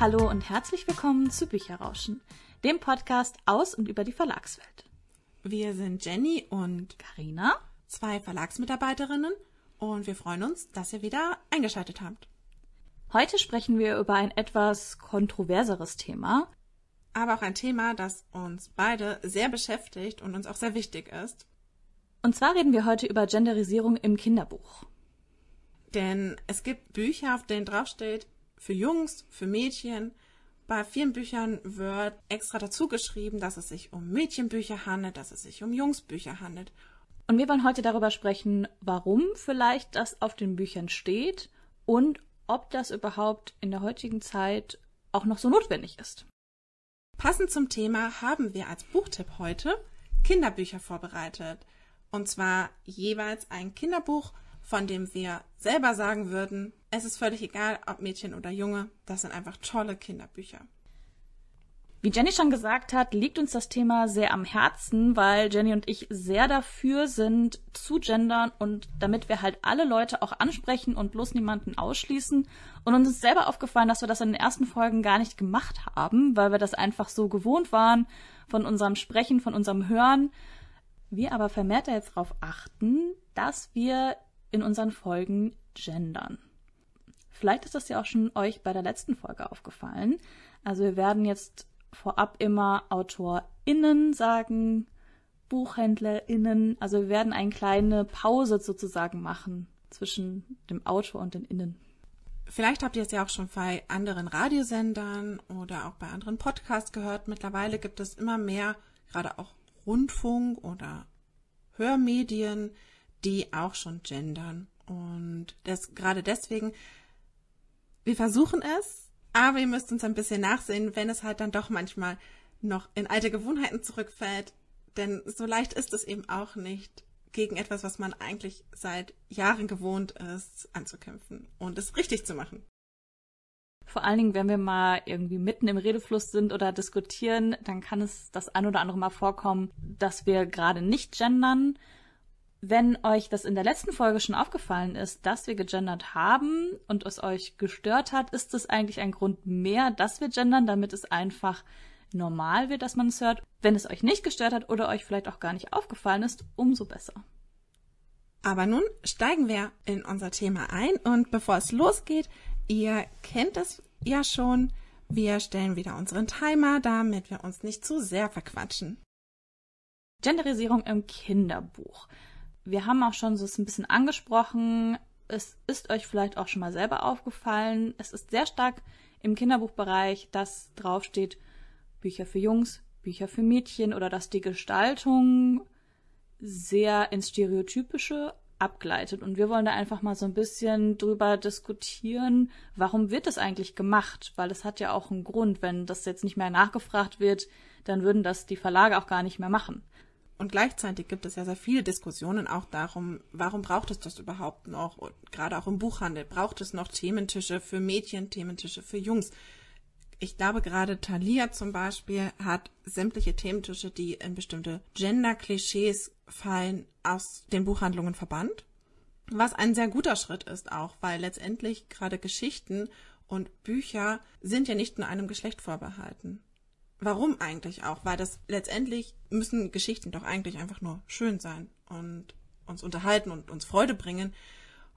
Hallo und herzlich willkommen zu Bücherrauschen, dem Podcast aus und über die Verlagswelt. Wir sind Jenny und Karina, zwei Verlagsmitarbeiterinnen und wir freuen uns, dass ihr wieder eingeschaltet habt. Heute sprechen wir über ein etwas kontroverseres Thema, aber auch ein Thema, das uns beide sehr beschäftigt und uns auch sehr wichtig ist. Und zwar reden wir heute über Genderisierung im Kinderbuch. Denn es gibt Bücher, auf denen draufsteht, für Jungs, für Mädchen. Bei vielen Büchern wird extra dazu geschrieben, dass es sich um Mädchenbücher handelt, dass es sich um Jungsbücher handelt. Und wir wollen heute darüber sprechen, warum vielleicht das auf den Büchern steht und ob das überhaupt in der heutigen Zeit auch noch so notwendig ist. Passend zum Thema haben wir als Buchtipp heute Kinderbücher vorbereitet. Und zwar jeweils ein Kinderbuch, von dem wir selber sagen würden, es ist völlig egal, ob Mädchen oder Junge, das sind einfach tolle Kinderbücher. Wie Jenny schon gesagt hat, liegt uns das Thema sehr am Herzen, weil Jenny und ich sehr dafür sind, zu gendern und damit wir halt alle Leute auch ansprechen und bloß niemanden ausschließen. Und uns ist selber aufgefallen, dass wir das in den ersten Folgen gar nicht gemacht haben, weil wir das einfach so gewohnt waren von unserem Sprechen, von unserem Hören. Wir aber vermehrt jetzt darauf achten, dass wir in unseren Folgen gendern. Vielleicht ist das ja auch schon euch bei der letzten Folge aufgefallen. Also wir werden jetzt vorab immer AutorInnen sagen, BuchhändlerInnen. Also wir werden eine kleine Pause sozusagen machen zwischen dem Autor und den Innen. Vielleicht habt ihr es ja auch schon bei anderen Radiosendern oder auch bei anderen Podcasts gehört. Mittlerweile gibt es immer mehr, gerade auch Rundfunk oder Hörmedien, die auch schon gendern. Und das gerade deswegen, wir versuchen es, aber ihr müsst uns ein bisschen nachsehen, wenn es halt dann doch manchmal noch in alte Gewohnheiten zurückfällt. Denn so leicht ist es eben auch nicht, gegen etwas, was man eigentlich seit Jahren gewohnt ist, anzukämpfen und es richtig zu machen. Vor allen Dingen, wenn wir mal irgendwie mitten im Redefluss sind oder diskutieren, dann kann es das ein oder andere Mal vorkommen, dass wir gerade nicht gendern, wenn euch das in der letzten Folge schon aufgefallen ist, dass wir gegendert haben und es euch gestört hat, ist es eigentlich ein Grund mehr, dass wir gendern, damit es einfach normal wird, dass man es hört. Wenn es euch nicht gestört hat oder euch vielleicht auch gar nicht aufgefallen ist, umso besser. Aber nun steigen wir in unser Thema ein und bevor es losgeht, ihr kennt es ja schon, wir stellen wieder unseren Timer, damit wir uns nicht zu sehr verquatschen. Genderisierung im Kinderbuch wir haben auch schon so ein bisschen angesprochen, es ist euch vielleicht auch schon mal selber aufgefallen, es ist sehr stark im Kinderbuchbereich, dass draufsteht Bücher für Jungs, Bücher für Mädchen oder dass die Gestaltung sehr ins Stereotypische abgleitet. Und wir wollen da einfach mal so ein bisschen drüber diskutieren, warum wird das eigentlich gemacht? Weil es hat ja auch einen Grund. Wenn das jetzt nicht mehr nachgefragt wird, dann würden das die Verlage auch gar nicht mehr machen. Und gleichzeitig gibt es ja sehr viele Diskussionen auch darum, warum braucht es das überhaupt noch? Und gerade auch im Buchhandel braucht es noch Thementische für Mädchen, Thementische für Jungs. Ich glaube, gerade Thalia zum Beispiel hat sämtliche Thementische, die in bestimmte Gender-Klischees fallen, aus den Buchhandlungen verbannt. Was ein sehr guter Schritt ist auch, weil letztendlich gerade Geschichten und Bücher sind ja nicht nur einem Geschlecht vorbehalten. Warum eigentlich auch? Weil das letztendlich müssen Geschichten doch eigentlich einfach nur schön sein und uns unterhalten und uns Freude bringen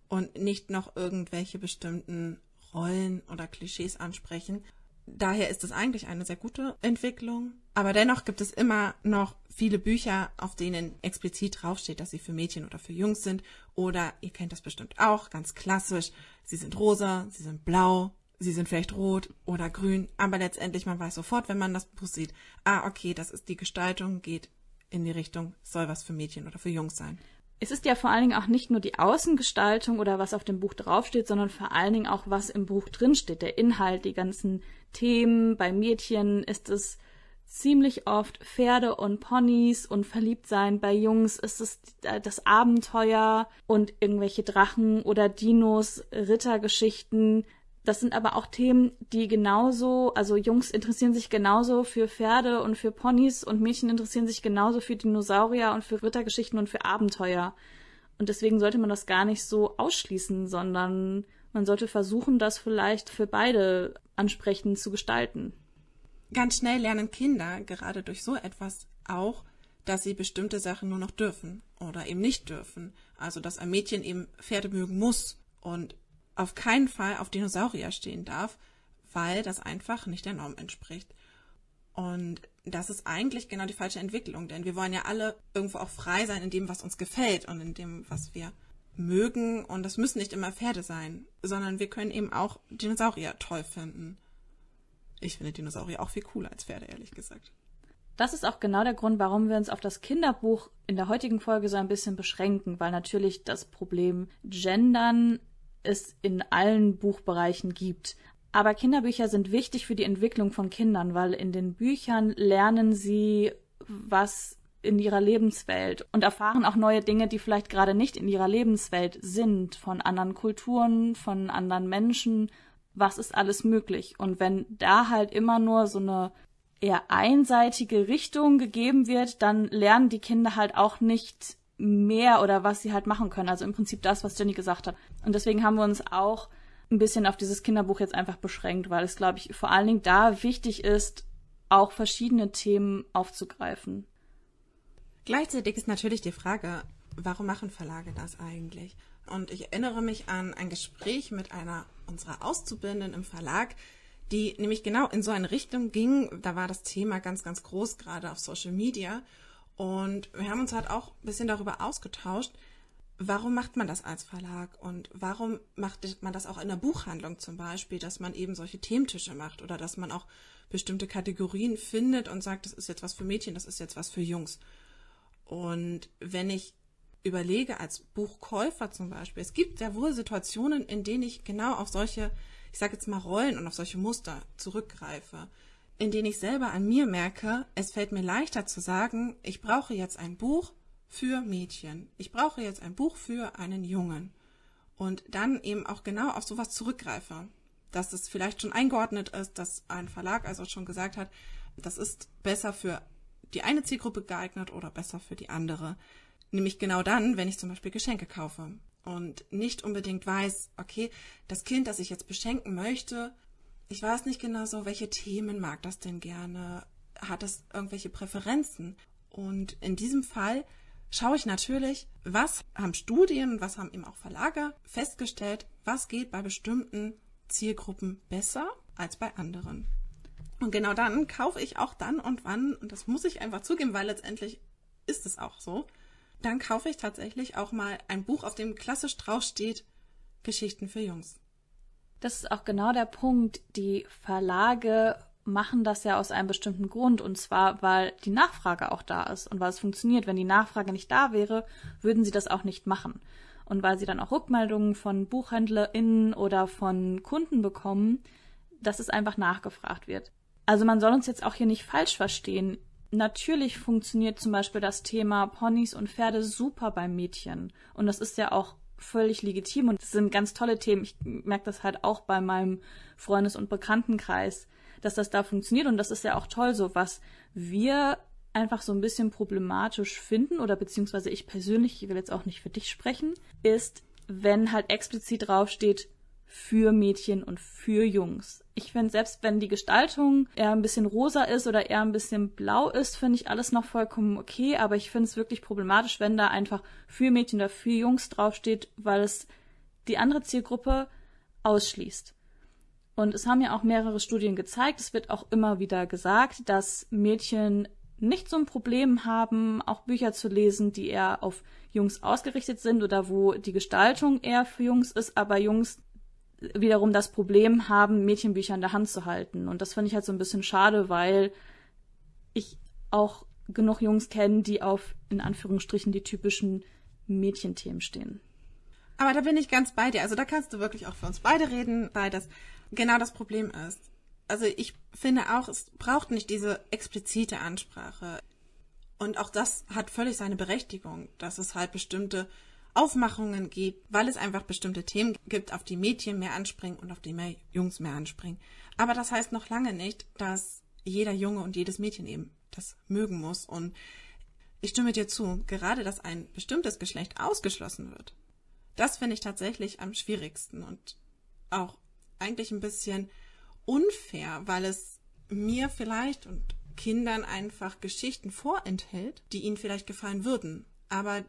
und nicht noch irgendwelche bestimmten Rollen oder Klischees ansprechen. Daher ist es eigentlich eine sehr gute Entwicklung. Aber dennoch gibt es immer noch viele Bücher, auf denen explizit draufsteht, dass sie für Mädchen oder für Jungs sind. Oder ihr kennt das bestimmt auch, ganz klassisch. Sie sind rosa, sie sind blau, sie sind vielleicht rot oder grün, aber letztendlich man weiß sofort, wenn man das Buch sieht, ah, okay, das ist die Gestaltung, geht in die Richtung, soll was für Mädchen oder für Jungs sein. Es ist ja vor allen Dingen auch nicht nur die Außengestaltung oder was auf dem Buch draufsteht, sondern vor allen Dingen auch, was im Buch drinsteht, der Inhalt, die ganzen Themen. Bei Mädchen ist es ziemlich oft Pferde und Ponys und Verliebtsein. Bei Jungs ist es das Abenteuer und irgendwelche Drachen oder Dinos, Rittergeschichten. Das sind aber auch Themen, die genauso, also Jungs interessieren sich genauso für Pferde und für Ponys und Mädchen interessieren sich genauso für Dinosaurier und für Rittergeschichten und für Abenteuer. Und deswegen sollte man das gar nicht so ausschließen, sondern man sollte versuchen, das vielleicht für beide ansprechend zu gestalten. Ganz schnell lernen Kinder gerade durch so etwas auch, dass sie bestimmte Sachen nur noch dürfen oder eben nicht dürfen. Also dass ein Mädchen eben Pferde mögen muss und auf keinen Fall auf Dinosaurier stehen darf, weil das einfach nicht der Norm entspricht. Und das ist eigentlich genau die falsche Entwicklung, denn wir wollen ja alle irgendwo auch frei sein in dem, was uns gefällt und in dem, was wir mögen. Und das müssen nicht immer Pferde sein, sondern wir können eben auch Dinosaurier toll finden. Ich finde Dinosaurier auch viel cooler als Pferde, ehrlich gesagt. Das ist auch genau der Grund, warum wir uns auf das Kinderbuch in der heutigen Folge so ein bisschen beschränken, weil natürlich das Problem Gendern es in allen Buchbereichen gibt. Aber Kinderbücher sind wichtig für die Entwicklung von Kindern, weil in den Büchern lernen sie was in ihrer Lebenswelt und erfahren auch neue Dinge, die vielleicht gerade nicht in ihrer Lebenswelt sind, von anderen Kulturen, von anderen Menschen. Was ist alles möglich? Und wenn da halt immer nur so eine eher einseitige Richtung gegeben wird, dann lernen die Kinder halt auch nicht mehr oder was sie halt machen können. Also im Prinzip das, was Jenny gesagt hat. Und deswegen haben wir uns auch ein bisschen auf dieses Kinderbuch jetzt einfach beschränkt, weil es, glaube ich, vor allen Dingen da wichtig ist, auch verschiedene Themen aufzugreifen. Gleichzeitig ist natürlich die Frage, warum machen Verlage das eigentlich? Und ich erinnere mich an ein Gespräch mit einer unserer Auszubildenden im Verlag, die nämlich genau in so eine Richtung ging. Da war das Thema ganz, ganz groß, gerade auf Social Media. Und wir haben uns halt auch ein bisschen darüber ausgetauscht, warum macht man das als Verlag und warum macht man das auch in der Buchhandlung zum Beispiel, dass man eben solche Thementische macht oder dass man auch bestimmte Kategorien findet und sagt, das ist jetzt was für Mädchen, das ist jetzt was für Jungs. Und wenn ich überlege als Buchkäufer zum Beispiel, es gibt ja wohl Situationen, in denen ich genau auf solche, ich sage jetzt mal Rollen und auf solche Muster zurückgreife, in denen ich selber an mir merke, es fällt mir leichter zu sagen, ich brauche jetzt ein Buch, für Mädchen. Ich brauche jetzt ein Buch für einen Jungen. Und dann eben auch genau auf sowas zurückgreife. Dass es vielleicht schon eingeordnet ist, dass ein Verlag also schon gesagt hat, das ist besser für die eine Zielgruppe geeignet oder besser für die andere. Nämlich genau dann, wenn ich zum Beispiel Geschenke kaufe und nicht unbedingt weiß, okay, das Kind, das ich jetzt beschenken möchte, ich weiß nicht genau so, welche Themen mag das denn gerne, hat es irgendwelche Präferenzen. Und in diesem Fall schaue ich natürlich, was haben Studien, was haben eben auch Verlage festgestellt, was geht bei bestimmten Zielgruppen besser als bei anderen. Und genau dann kaufe ich auch dann und wann, und das muss ich einfach zugeben, weil letztendlich ist es auch so, dann kaufe ich tatsächlich auch mal ein Buch, auf dem klassisch draufsteht Geschichten für Jungs. Das ist auch genau der Punkt. Die Verlage machen das ja aus einem bestimmten Grund und zwar, weil die Nachfrage auch da ist und weil es funktioniert. Wenn die Nachfrage nicht da wäre, würden sie das auch nicht machen. Und weil sie dann auch Rückmeldungen von BuchhändlerInnen oder von Kunden bekommen, dass es einfach nachgefragt wird. Also man soll uns jetzt auch hier nicht falsch verstehen. Natürlich funktioniert zum Beispiel das Thema Ponys und Pferde super beim Mädchen. Und das ist ja auch völlig legitim und das sind ganz tolle Themen. Ich merke das halt auch bei meinem Freundes- und Bekanntenkreis dass das da funktioniert und das ist ja auch toll so, was wir einfach so ein bisschen problematisch finden oder beziehungsweise ich persönlich, ich will jetzt auch nicht für dich sprechen, ist, wenn halt explizit draufsteht, für Mädchen und für Jungs. Ich finde, selbst wenn die Gestaltung eher ein bisschen rosa ist oder eher ein bisschen blau ist, finde ich alles noch vollkommen okay, aber ich finde es wirklich problematisch, wenn da einfach für Mädchen oder für Jungs draufsteht, weil es die andere Zielgruppe ausschließt. Und es haben ja auch mehrere Studien gezeigt, es wird auch immer wieder gesagt, dass Mädchen nicht so ein Problem haben, auch Bücher zu lesen, die eher auf Jungs ausgerichtet sind oder wo die Gestaltung eher für Jungs ist, aber Jungs wiederum das Problem haben, Mädchenbücher in der Hand zu halten. Und das finde ich halt so ein bisschen schade, weil ich auch genug Jungs kenne, die auf, in Anführungsstrichen, die typischen Mädchenthemen stehen. Aber da bin ich ganz bei dir. Also da kannst du wirklich auch für uns beide reden, weil das genau das Problem ist. Also ich finde auch, es braucht nicht diese explizite Ansprache. Und auch das hat völlig seine Berechtigung, dass es halt bestimmte Aufmachungen gibt, weil es einfach bestimmte Themen gibt, auf die Mädchen mehr anspringen und auf die mehr Jungs mehr anspringen. Aber das heißt noch lange nicht, dass jeder Junge und jedes Mädchen eben das mögen muss. Und ich stimme dir zu, gerade dass ein bestimmtes Geschlecht ausgeschlossen wird, das finde ich tatsächlich am schwierigsten und auch eigentlich ein bisschen unfair, weil es mir vielleicht und Kindern einfach Geschichten vorenthält, die ihnen vielleicht gefallen würden, aber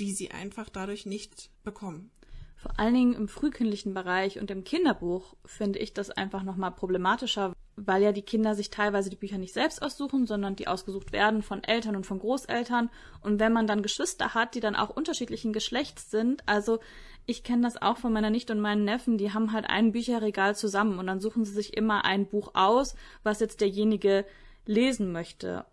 die sie einfach dadurch nicht bekommen. Vor allen Dingen im frühkindlichen Bereich und im Kinderbuch finde ich das einfach nochmal problematischer, weil ja die Kinder sich teilweise die Bücher nicht selbst aussuchen, sondern die ausgesucht werden von Eltern und von Großeltern. Und wenn man dann Geschwister hat, die dann auch unterschiedlichen Geschlechts sind, also ich kenne das auch von meiner Nichte und meinen Neffen, die haben halt ein Bücherregal zusammen und dann suchen sie sich immer ein Buch aus, was jetzt derjenige lesen möchte.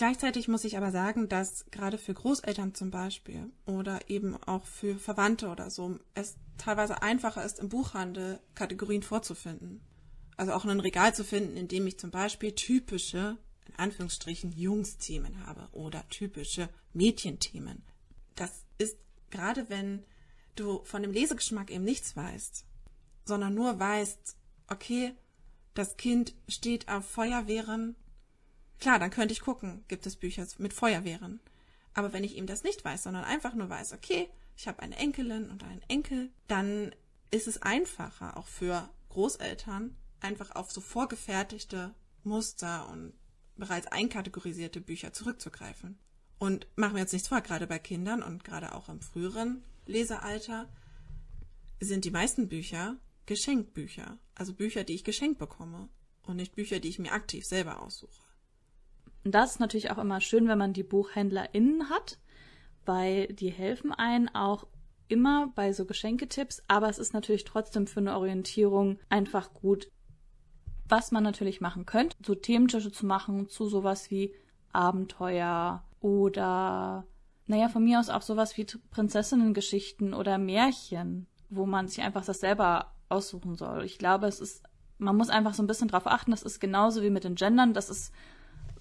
Gleichzeitig muss ich aber sagen, dass gerade für Großeltern zum Beispiel oder eben auch für Verwandte oder so es teilweise einfacher ist, im Buchhandel Kategorien vorzufinden. Also auch ein Regal zu finden, in dem ich zum Beispiel typische, in Anführungsstrichen, Jungsthemen habe oder typische Mädchenthemen. Das ist gerade wenn du von dem Lesegeschmack eben nichts weißt, sondern nur weißt, okay, das Kind steht auf Feuerwehren Klar, dann könnte ich gucken, gibt es Bücher mit Feuerwehren. Aber wenn ich ihm das nicht weiß, sondern einfach nur weiß, okay, ich habe eine Enkelin und einen Enkel, dann ist es einfacher, auch für Großeltern, einfach auf so vorgefertigte Muster und bereits einkategorisierte Bücher zurückzugreifen. Und machen wir jetzt nichts vor, gerade bei Kindern und gerade auch im früheren Lesealter sind die meisten Bücher Geschenkbücher, also Bücher, die ich geschenkt bekomme und nicht Bücher, die ich mir aktiv selber aussuche. Und das ist natürlich auch immer schön, wenn man die BuchhändlerInnen hat, weil die helfen einen auch immer bei so Geschenketipps, aber es ist natürlich trotzdem für eine Orientierung einfach gut. Was man natürlich machen könnte, so Thementische zu machen zu sowas wie Abenteuer oder, naja, von mir aus auch sowas wie Prinzessinnengeschichten oder Märchen, wo man sich einfach das selber aussuchen soll. Ich glaube, es ist, man muss einfach so ein bisschen drauf achten, das ist genauso wie mit den Gendern, das ist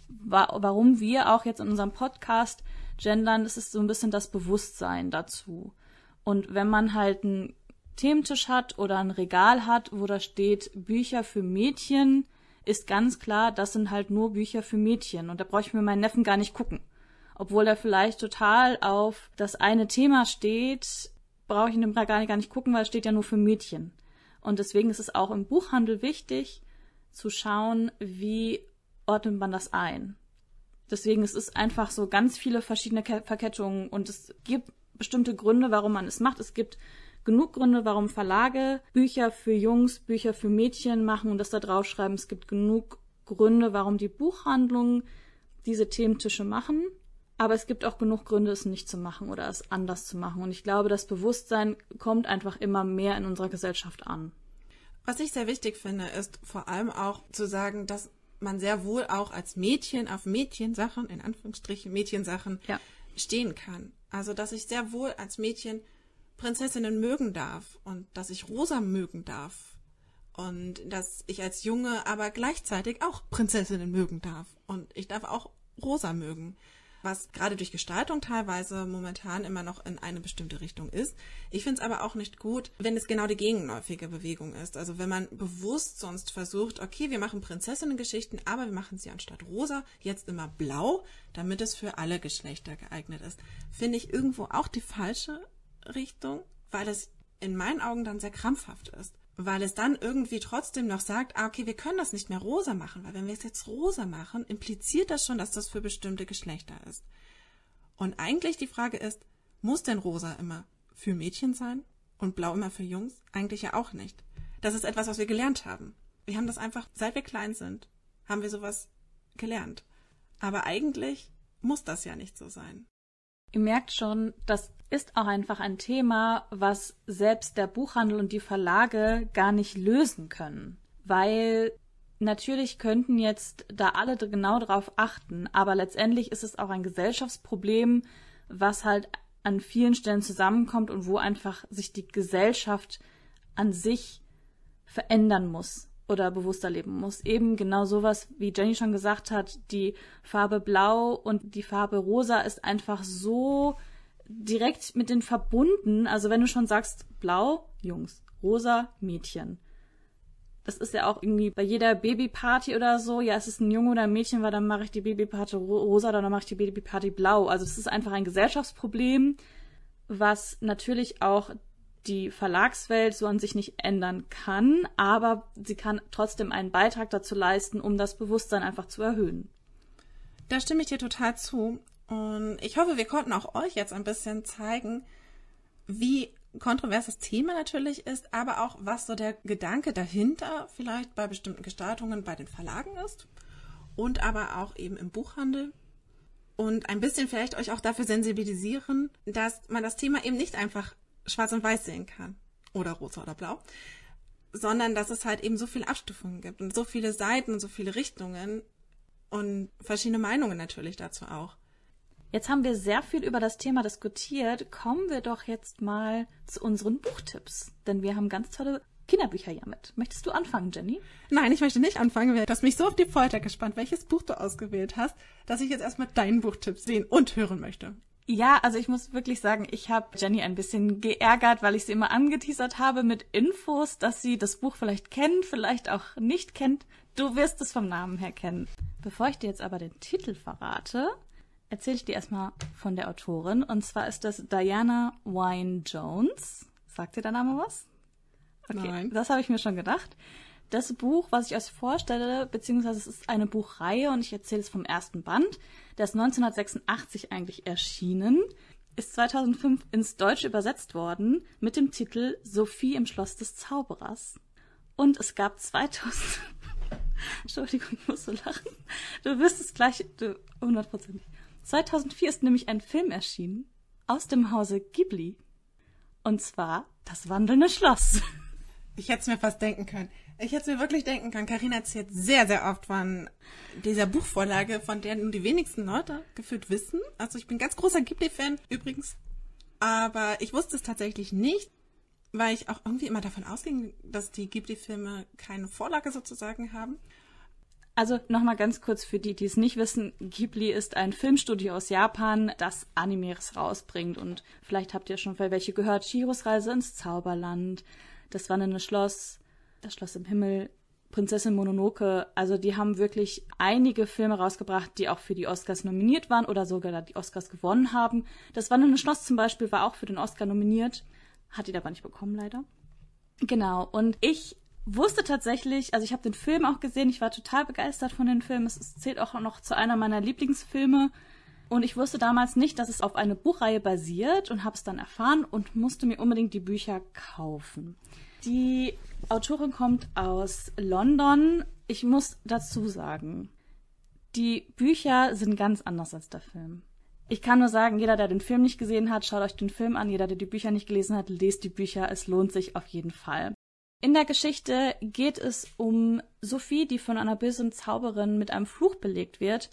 wa warum wir auch jetzt in unserem Podcast gendern, das ist so ein bisschen das Bewusstsein dazu. Und wenn man halt einen Thementisch hat oder ein Regal hat, wo da steht Bücher für Mädchen, ist ganz klar, das sind halt nur Bücher für Mädchen. Und da brauche ich mir meinen Neffen gar nicht gucken. Obwohl er vielleicht total auf das eine Thema steht, brauche ich ihn nicht, gar nicht gucken, weil es steht ja nur für Mädchen. Und deswegen ist es auch im Buchhandel wichtig, zu schauen, wie ordnet man das ein. Deswegen es ist einfach so ganz viele verschiedene Verkettungen und es gibt bestimmte Gründe, warum man es macht. Es gibt genug Gründe, warum Verlage Bücher für Jungs, Bücher für Mädchen machen und das da draufschreiben. Es gibt genug Gründe, warum die Buchhandlungen diese Thementische machen. Aber es gibt auch genug Gründe, es nicht zu machen oder es anders zu machen. Und ich glaube, das Bewusstsein kommt einfach immer mehr in unserer Gesellschaft an. Was ich sehr wichtig finde, ist vor allem auch zu sagen, dass man sehr wohl auch als Mädchen auf Mädchensachen, in Anführungsstrichen Mädchensachen, ja. stehen kann. Also, dass ich sehr wohl als Mädchen Prinzessinnen mögen darf und dass ich Rosa mögen darf und dass ich als Junge aber gleichzeitig auch Prinzessinnen mögen darf und ich darf auch Rosa mögen was gerade durch Gestaltung teilweise momentan immer noch in eine bestimmte Richtung ist. Ich finde es aber auch nicht gut, wenn es genau die gegenläufige Bewegung ist. Also wenn man bewusst sonst versucht, okay, wir machen Prinzessinnen-Geschichten, aber wir machen sie anstatt rosa jetzt immer blau, damit es für alle Geschlechter geeignet ist. Finde ich irgendwo auch die falsche Richtung, weil es in meinen Augen dann sehr krampfhaft ist weil es dann irgendwie trotzdem noch sagt, ah, okay, wir können das nicht mehr rosa machen, weil wenn wir es jetzt rosa machen, impliziert das schon, dass das für bestimmte Geschlechter ist. Und eigentlich die Frage ist, muss denn rosa immer für Mädchen sein und blau immer für Jungs? Eigentlich ja auch nicht. Das ist etwas, was wir gelernt haben. Wir haben das einfach, seit wir klein sind, haben wir sowas gelernt. Aber eigentlich muss das ja nicht so sein. Ihr merkt schon, das ist auch einfach ein Thema, was selbst der Buchhandel und die Verlage gar nicht lösen können. Weil natürlich könnten jetzt da alle genau drauf achten, aber letztendlich ist es auch ein Gesellschaftsproblem, was halt an vielen Stellen zusammenkommt und wo einfach sich die Gesellschaft an sich verändern muss oder bewusster leben muss. Eben genau sowas, wie Jenny schon gesagt hat, die Farbe Blau und die Farbe Rosa ist einfach so direkt mit den verbunden. Also wenn du schon sagst, Blau, Jungs, Rosa, Mädchen. Das ist ja auch irgendwie bei jeder Babyparty oder so. Ja, es ist ein Junge oder ein Mädchen, weil dann mache ich die Babyparty rosa, dann mache ich die Babyparty blau. Also es ist einfach ein Gesellschaftsproblem, was natürlich auch die Verlagswelt so an sich nicht ändern kann, aber sie kann trotzdem einen Beitrag dazu leisten, um das Bewusstsein einfach zu erhöhen. Da stimme ich dir total zu. Und ich hoffe, wir konnten auch euch jetzt ein bisschen zeigen, wie kontrovers das Thema natürlich ist, aber auch was so der Gedanke dahinter vielleicht bei bestimmten Gestaltungen bei den Verlagen ist und aber auch eben im Buchhandel und ein bisschen vielleicht euch auch dafür sensibilisieren, dass man das Thema eben nicht einfach schwarz und weiß sehen kann oder rosa oder blau, sondern dass es halt eben so viele Abstufungen gibt und so viele Seiten und so viele Richtungen und verschiedene Meinungen natürlich dazu auch. Jetzt haben wir sehr viel über das Thema diskutiert. Kommen wir doch jetzt mal zu unseren Buchtipps. Denn wir haben ganz tolle Kinderbücher ja mit. Möchtest du anfangen, Jenny? Nein, ich möchte nicht anfangen. Du hast mich so auf die Folter gespannt, welches Buch du ausgewählt hast, dass ich jetzt erstmal deinen Buchtipp sehen und hören möchte. Ja, also ich muss wirklich sagen, ich habe Jenny ein bisschen geärgert, weil ich sie immer angeteasert habe mit Infos, dass sie das Buch vielleicht kennt, vielleicht auch nicht kennt. Du wirst es vom Namen her kennen. Bevor ich dir jetzt aber den Titel verrate, erzähle ich dir erstmal von der Autorin. Und zwar ist das Diana Wynne Jones. Sagt dir der Name was? Okay, Nein. das habe ich mir schon gedacht. Das Buch, was ich euch vorstelle, beziehungsweise es ist eine Buchreihe und ich erzähle es vom ersten Band, der ist 1986 eigentlich erschienen, ist 2005 ins Deutsche übersetzt worden mit dem Titel Sophie im Schloss des Zauberers. Und es gab 2000... Entschuldigung, ich muss so lachen. Du wirst es gleich, du, 100%. 2004 ist nämlich ein Film erschienen aus dem Hause Ghibli. Und zwar Das wandelnde Schloss. Ich hätte es mir fast denken können. Ich hätte es mir wirklich denken können. Karina erzählt sehr, sehr oft von dieser Buchvorlage, von der nur die wenigsten Leute gefühlt wissen. Also ich bin ganz großer Ghibli-Fan übrigens. Aber ich wusste es tatsächlich nicht, weil ich auch irgendwie immer davon ausging, dass die Ghibli-Filme keine Vorlage sozusagen haben. Also nochmal ganz kurz für die, die es nicht wissen, Ghibli ist ein Filmstudio aus Japan, das Animes rausbringt. Und vielleicht habt ihr schon welche gehört. Chiros Reise ins Zauberland, das wandelnde Schloss, das Schloss im Himmel, Prinzessin Mononoke. Also die haben wirklich einige Filme rausgebracht, die auch für die Oscars nominiert waren oder sogar die Oscars gewonnen haben. Das wandelnde Schloss zum Beispiel war auch für den Oscar nominiert, hat ihn aber nicht bekommen leider. Genau, und ich wusste tatsächlich, also ich habe den Film auch gesehen, ich war total begeistert von dem Film. Es zählt auch noch zu einer meiner Lieblingsfilme. Und ich wusste damals nicht, dass es auf eine Buchreihe basiert und habe es dann erfahren und musste mir unbedingt die Bücher kaufen. Die Autorin kommt aus London. Ich muss dazu sagen, die Bücher sind ganz anders als der Film. Ich kann nur sagen, jeder, der den Film nicht gesehen hat, schaut euch den Film an. Jeder, der die Bücher nicht gelesen hat, lest die Bücher. Es lohnt sich auf jeden Fall. In der Geschichte geht es um Sophie, die von einer bösen Zauberin mit einem Fluch belegt wird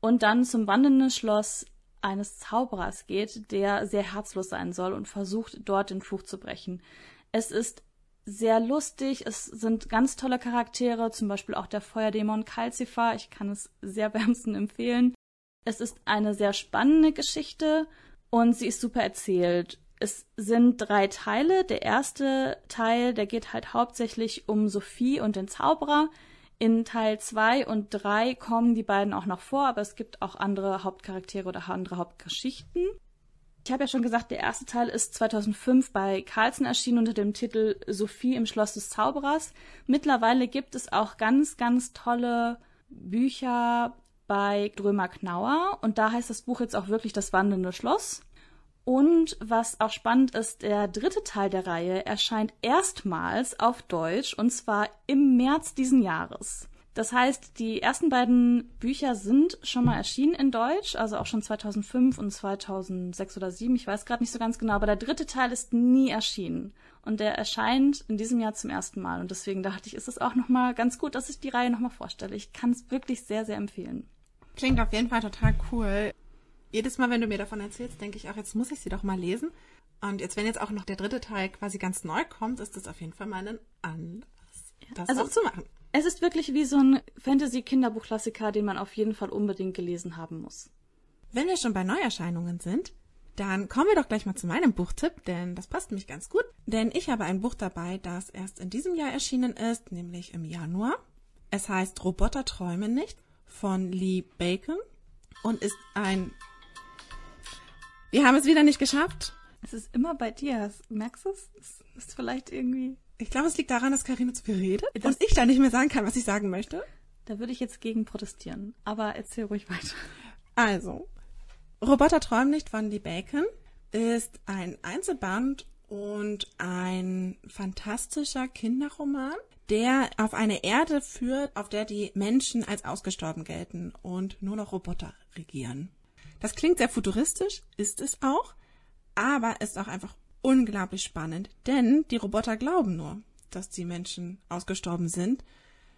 und dann zum wandelnden Schloss eines Zauberers geht, der sehr herzlos sein soll und versucht, dort den Fluch zu brechen. Es ist sehr lustig, es sind ganz tolle Charaktere, zum Beispiel auch der Feuerdämon Calcifer, ich kann es sehr wärmsten empfehlen. Es ist eine sehr spannende Geschichte und sie ist super erzählt. Es sind drei Teile. Der erste Teil, der geht halt hauptsächlich um Sophie und den Zauberer. In Teil 2 und 3 kommen die beiden auch noch vor, aber es gibt auch andere Hauptcharaktere oder andere Hauptgeschichten. Ich habe ja schon gesagt, der erste Teil ist 2005 bei Carlsen erschienen unter dem Titel Sophie im Schloss des Zauberers. Mittlerweile gibt es auch ganz, ganz tolle Bücher bei Drömer Knauer und da heißt das Buch jetzt auch wirklich Das wandelnde Schloss. Und was auch spannend ist, der dritte Teil der Reihe erscheint erstmals auf Deutsch und zwar im März diesen Jahres. Das heißt, die ersten beiden Bücher sind schon mal erschienen in Deutsch, also auch schon 2005 und 2006 oder 2007, ich weiß gerade nicht so ganz genau, aber der dritte Teil ist nie erschienen und der erscheint in diesem Jahr zum ersten Mal und deswegen dachte ich, ist es auch noch mal ganz gut, dass ich die Reihe noch mal vorstelle. Ich kann es wirklich sehr sehr empfehlen. Klingt auf jeden Fall total cool jedes Mal, wenn du mir davon erzählst, denke ich auch, jetzt muss ich sie doch mal lesen. Und jetzt, wenn jetzt auch noch der dritte Teil quasi ganz neu kommt, ist das auf jeden Fall mal ein Anlass, das also, auch zu machen. Es ist wirklich wie so ein Fantasy-Kinderbuchklassiker, den man auf jeden Fall unbedingt gelesen haben muss. Wenn wir schon bei Neuerscheinungen sind, dann kommen wir doch gleich mal zu meinem Buchtipp, denn das passt mich ganz gut. Denn ich habe ein Buch dabei, das erst in diesem Jahr erschienen ist, nämlich im Januar. Es heißt Roboter träumen nicht von Lee Bacon und ist ein wir haben es wieder nicht geschafft. Es ist immer bei dir. Merkst du es? Es ist vielleicht irgendwie. Ich glaube, es liegt daran, dass Karina zu viel redet das und ich da nicht mehr sagen kann, was ich sagen möchte. Da würde ich jetzt gegen protestieren. Aber erzähl ruhig weiter. Also, Roboter träumen nicht von Lee Bacon ist ein Einzelband und ein fantastischer Kinderroman, der auf eine Erde führt, auf der die Menschen als ausgestorben gelten und nur noch Roboter regieren. Das klingt sehr futuristisch, ist es auch, aber ist auch einfach unglaublich spannend, denn die Roboter glauben nur, dass die Menschen ausgestorben sind,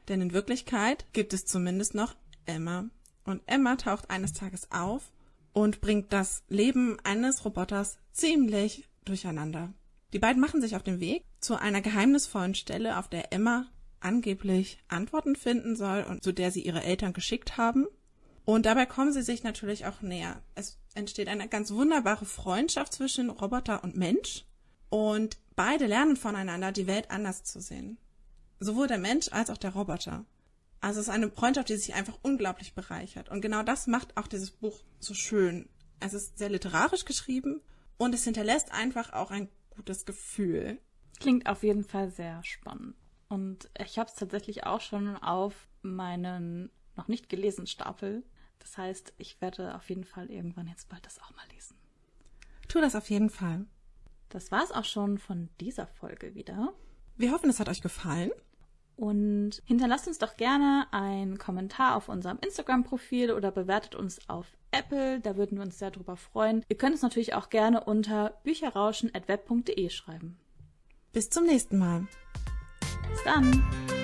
denn in Wirklichkeit gibt es zumindest noch Emma. Und Emma taucht eines Tages auf und bringt das Leben eines Roboters ziemlich durcheinander. Die beiden machen sich auf den Weg zu einer geheimnisvollen Stelle, auf der Emma angeblich Antworten finden soll und zu der sie ihre Eltern geschickt haben. Und dabei kommen sie sich natürlich auch näher. Es entsteht eine ganz wunderbare Freundschaft zwischen Roboter und Mensch. Und beide lernen voneinander, die Welt anders zu sehen. Sowohl der Mensch als auch der Roboter. Also es ist eine Freundschaft, die sich einfach unglaublich bereichert. Und genau das macht auch dieses Buch so schön. Es ist sehr literarisch geschrieben und es hinterlässt einfach auch ein gutes Gefühl. Klingt auf jeden Fall sehr spannend. Und ich habe es tatsächlich auch schon auf meinen noch nicht gelesenen Stapel. Das heißt, ich werde auf jeden Fall irgendwann jetzt bald das auch mal lesen. Tu das auf jeden Fall. Das war es auch schon von dieser Folge wieder. Wir hoffen, es hat euch gefallen. Und hinterlasst uns doch gerne einen Kommentar auf unserem Instagram-Profil oder bewertet uns auf Apple. Da würden wir uns sehr drüber freuen. Ihr könnt es natürlich auch gerne unter bücherrauschen.web.de schreiben. Bis zum nächsten Mal. Bis dann.